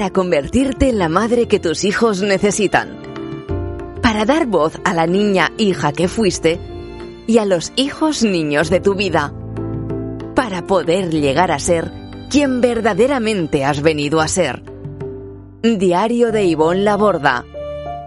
Para convertirte en la madre que tus hijos necesitan. Para dar voz a la niña hija que fuiste y a los hijos niños de tu vida. Para poder llegar a ser quien verdaderamente has venido a ser. Diario de Ivonne Laborda.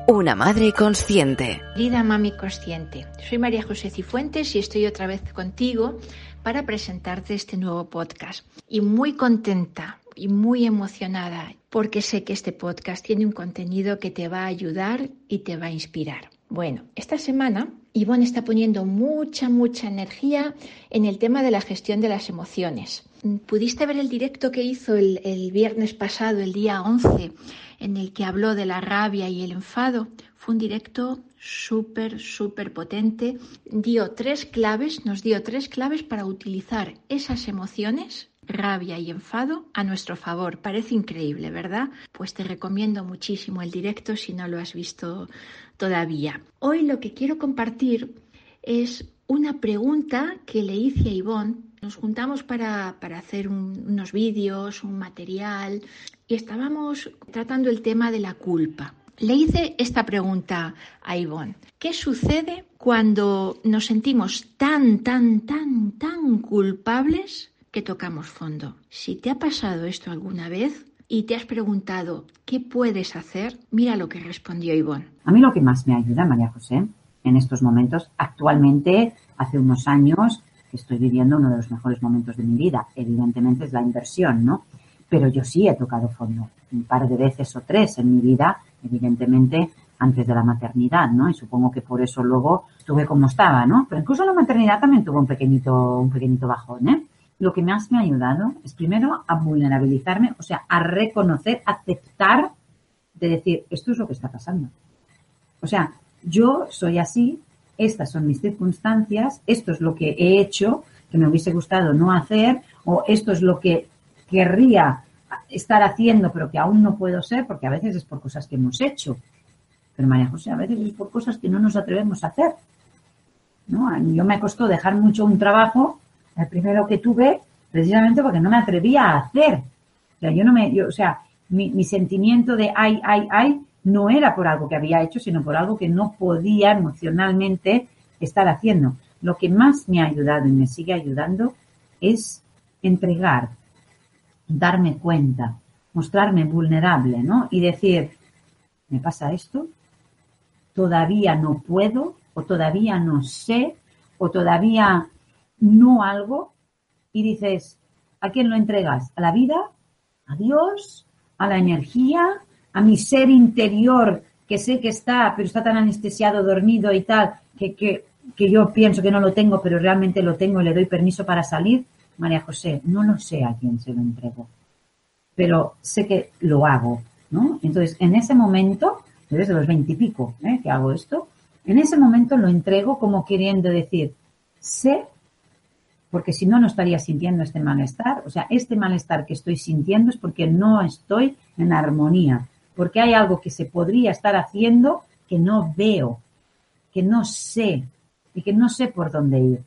Una madre consciente. Querida mami consciente, soy María José Cifuentes y estoy otra vez contigo para presentarte este nuevo podcast. Y muy contenta y muy emocionada porque sé que este podcast tiene un contenido que te va a ayudar y te va a inspirar. Bueno, esta semana Ivonne está poniendo mucha, mucha energía en el tema de la gestión de las emociones. ¿Pudiste ver el directo que hizo el, el, viernes pasado, el día 11, en el que habló de la rabia y el enfado? Fue un directo súper, súper potente. Dio tres claves, nos dio tres claves para utilizar esas emociones rabia y enfado a nuestro favor. Parece increíble, ¿verdad? Pues te recomiendo muchísimo el directo si no lo has visto todavía. Hoy lo que quiero compartir es una pregunta que le hice a Ivonne. Nos juntamos para, para hacer un, unos vídeos, un material, y estábamos tratando el tema de la culpa. Le hice esta pregunta a Ivonne. ¿Qué sucede cuando nos sentimos tan, tan, tan, tan culpables que tocamos fondo. Si te ha pasado esto alguna vez y te has preguntado qué puedes hacer, mira lo que respondió Ivonne. A mí lo que más me ayuda, María José, en estos momentos, actualmente, hace unos años, estoy viviendo uno de los mejores momentos de mi vida. Evidentemente es la inversión, ¿no? Pero yo sí he tocado fondo un par de veces o tres en mi vida, evidentemente antes de la maternidad, ¿no? Y supongo que por eso luego estuve como estaba, ¿no? Pero incluso la maternidad también tuvo un pequeñito, un pequeñito bajón, ¿eh? Lo que más me ha ayudado es primero a vulnerabilizarme, o sea, a reconocer, aceptar de decir, esto es lo que está pasando. O sea, yo soy así, estas son mis circunstancias, esto es lo que he hecho, que me hubiese gustado no hacer, o esto es lo que querría estar haciendo, pero que aún no puedo ser, porque a veces es por cosas que hemos hecho. Pero María José, a veces es por cosas que no nos atrevemos a hacer. ¿no? Yo me costó dejar mucho un trabajo el primero que tuve precisamente porque no me atrevía a hacer. O sea, yo no me, yo, o sea, mi, mi, sentimiento de ay, ay, ay no era por algo que había hecho, sino por algo que no podía emocionalmente estar haciendo. Lo que más me ha ayudado y me sigue ayudando es entregar, darme cuenta, mostrarme vulnerable, ¿no? Y decir, ¿me pasa esto? Todavía no puedo, o todavía no sé, o todavía no algo y dices, ¿a quién lo entregas? ¿A la vida? ¿A Dios? ¿A la energía? ¿A mi ser interior que sé que está, pero está tan anestesiado, dormido y tal, que, que, que yo pienso que no lo tengo, pero realmente lo tengo y le doy permiso para salir? María José, no lo sé a quién se lo entrego, pero sé que lo hago, ¿no? Entonces, en ese momento, desde los veintipico ¿eh? que hago esto, en ese momento lo entrego como queriendo decir, sé porque si no, no estaría sintiendo este malestar. O sea, este malestar que estoy sintiendo es porque no estoy en armonía, porque hay algo que se podría estar haciendo que no veo, que no sé y que no sé por dónde ir.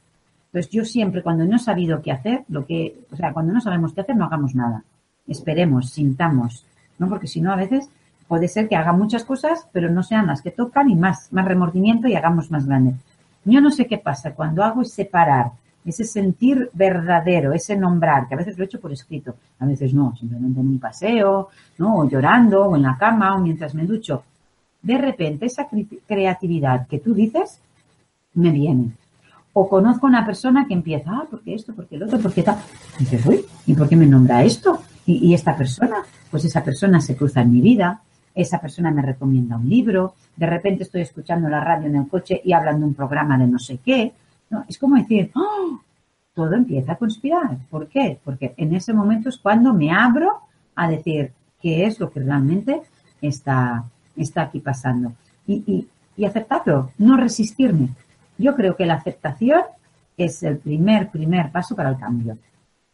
Entonces yo siempre cuando no he sabido qué hacer, lo que, o sea, cuando no sabemos qué hacer, no hagamos nada. Esperemos, sintamos, ¿no? Porque si no, a veces puede ser que haga muchas cosas, pero no sean las que tocan y más, más remordimiento y hagamos más grande. Yo no sé qué pasa cuando hago es separar ese sentir verdadero, ese nombrar, que a veces lo he hecho por escrito, a veces no, simplemente en un paseo, ¿no? O llorando, o en la cama, o mientras me ducho. De repente, esa creatividad que tú dices, me viene. O conozco a una persona que empieza, ah, ¿por qué esto? ¿Por qué el otro? ¿Por qué tal? Y dices, uy, ¿y por qué me nombra esto? Y, y esta persona, pues esa persona se cruza en mi vida, esa persona me recomienda un libro, de repente estoy escuchando la radio en el coche y hablan de un programa de no sé qué, ¿no? Es como decir, ¡oh! todo empieza a conspirar. ¿Por qué? Porque en ese momento es cuando me abro a decir qué es lo que realmente está, está aquí pasando. Y, y aceptarlo, no resistirme. Yo creo que la aceptación es el primer, primer paso para el cambio.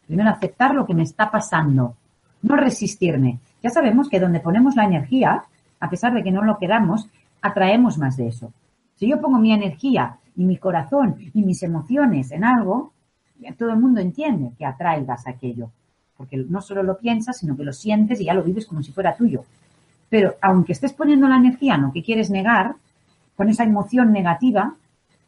Primero aceptar lo que me está pasando, no resistirme. Ya sabemos que donde ponemos la energía, a pesar de que no lo queramos, atraemos más de eso. Si yo pongo mi energía y mi corazón y mis emociones en algo, todo el mundo entiende que atraigas aquello. Porque no solo lo piensas, sino que lo sientes y ya lo vives como si fuera tuyo. Pero aunque estés poniendo la energía en lo que quieres negar, con esa emoción negativa,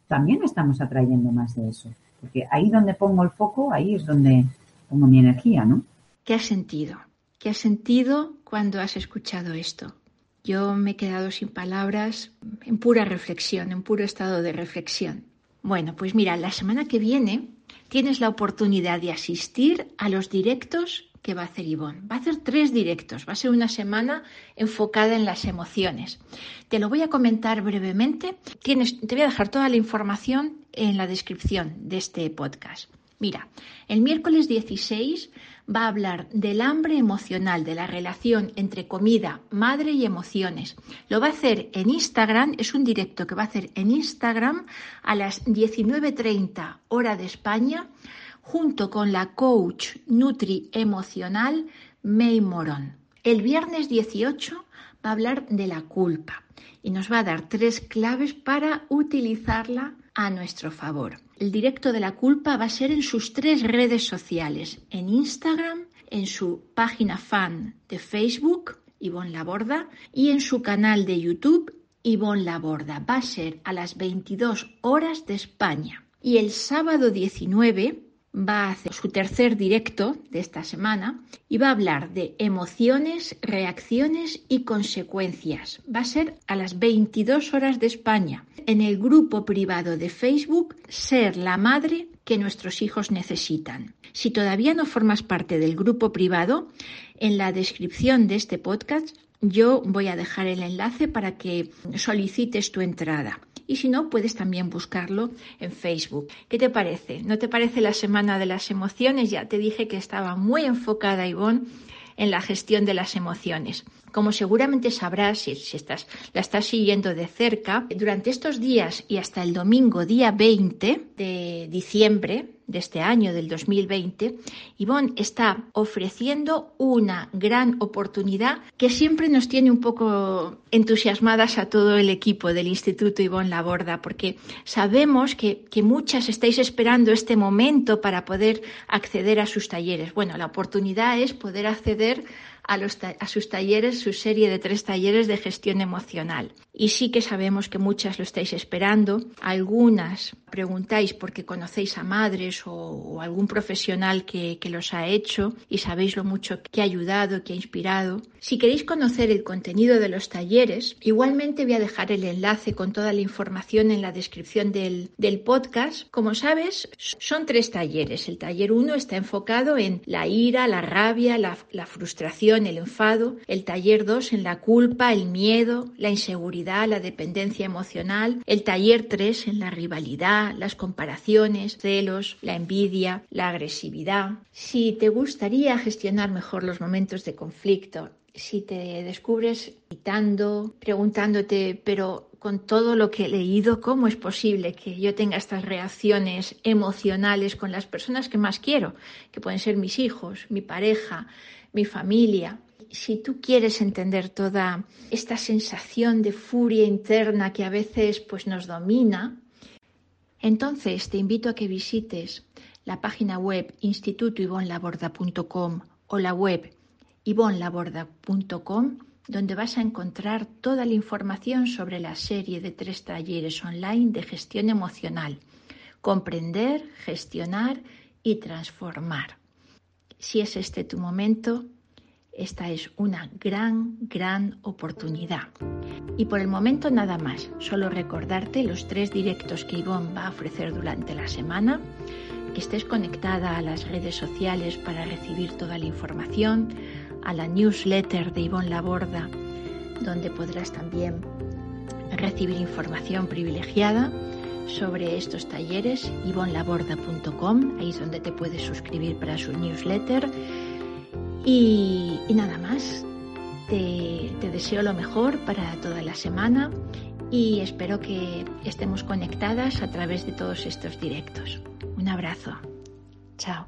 también estamos atrayendo más de eso. Porque ahí donde pongo el foco, ahí es donde pongo mi energía, ¿no? ¿Qué has sentido? ¿Qué has sentido cuando has escuchado esto? Yo me he quedado sin palabras, en pura reflexión, en puro estado de reflexión. Bueno, pues mira, la semana que viene tienes la oportunidad de asistir a los directos que va a hacer Ivonne. Va a hacer tres directos, va a ser una semana enfocada en las emociones. Te lo voy a comentar brevemente. Tienes, te voy a dejar toda la información en la descripción de este podcast. Mira, el miércoles 16 va a hablar del hambre emocional, de la relación entre comida, madre y emociones. Lo va a hacer en Instagram, es un directo que va a hacer en Instagram a las 19.30 hora de España, junto con la coach Nutri Emocional May Morón. El viernes 18 va a hablar de la culpa y nos va a dar tres claves para utilizarla a nuestro favor. El directo de la culpa va a ser en sus tres redes sociales, en Instagram, en su página fan de Facebook, Ivonne Laborda, y en su canal de YouTube, Ivonne Laborda. Va a ser a las 22 horas de España. Y el sábado 19 va a hacer su tercer directo de esta semana y va a hablar de emociones, reacciones y consecuencias. Va a ser a las 22 horas de España en el grupo privado de Facebook Ser la madre que nuestros hijos necesitan. Si todavía no formas parte del grupo privado, en la descripción de este podcast yo voy a dejar el enlace para que solicites tu entrada y si no, puedes también buscarlo en Facebook. ¿Qué te parece? ¿No te parece la semana de las emociones? Ya te dije que estaba muy enfocada, Ivonne, en la gestión de las emociones. Como seguramente sabrás, si, estás, la estás siguiendo de cerca, durante estos días y hasta el domingo, día 20 de diciembre de este año, del 2020, Ivonne está ofreciendo una gran oportunidad que siempre nos tiene un poco entusiasmadas a todo el equipo del Instituto Ivonne Laborda, porque sabemos que, que muchas estáis esperando este momento para poder acceder a sus talleres. Bueno, la oportunidad es poder acceder a, sus talleres, su serie de tres talleres de gestión emocional. Y sí que sabemos que muchas lo estáis esperando. Algunas preguntáis porque conocéis a madres o, algún profesional que, los ha hecho y sabéis lo mucho que ha ayudado, que ha inspirado. Si queréis conocer el contenido de los talleres, igualmente voy a dejar el enlace con toda la información en la descripción del, podcast. Como sabes, son tres talleres. El taller 1 está enfocado en la ira, la rabia, la frustración el enfado, el taller 2 en la culpa, el miedo, la inseguridad, la dependencia emocional, el taller 3 en la rivalidad, las comparaciones, celos, la envidia, la agresividad. Si te gustaría gestionar mejor los momentos de conflicto, si te descubres gritando, preguntándote, pero con todo lo que he leído, ¿cómo es posible que yo tenga estas reacciones emocionales con las personas que más quiero, que pueden ser mis hijos, mi pareja, mi familia. Si tú quieres entender toda esta sensación de furia interna que a veces pues nos domina, entonces te invito a que visites la página web institutoivonlaborda.com o la web ivonlaborda.com donde vas a encontrar toda la información sobre la serie de tres talleres online de gestión emocional. Comprender, gestionar y transformar. Si es este tu momento, esta es una gran, gran oportunidad. Y por el momento nada más, solo recordarte los tres directos que Ivonne va a ofrecer durante la semana, que estés conectada a las redes sociales para recibir toda la información, a la newsletter de Ivonne Laborda, donde podrás también recibir información privilegiada sobre estos talleres, ivonlaborda.com, ahí es donde te puedes suscribir para su newsletter. Y, nada más, te, te deseo lo mejor para toda la semana y espero que estemos conectadas a través de todos estos directos. Un abrazo. Chao.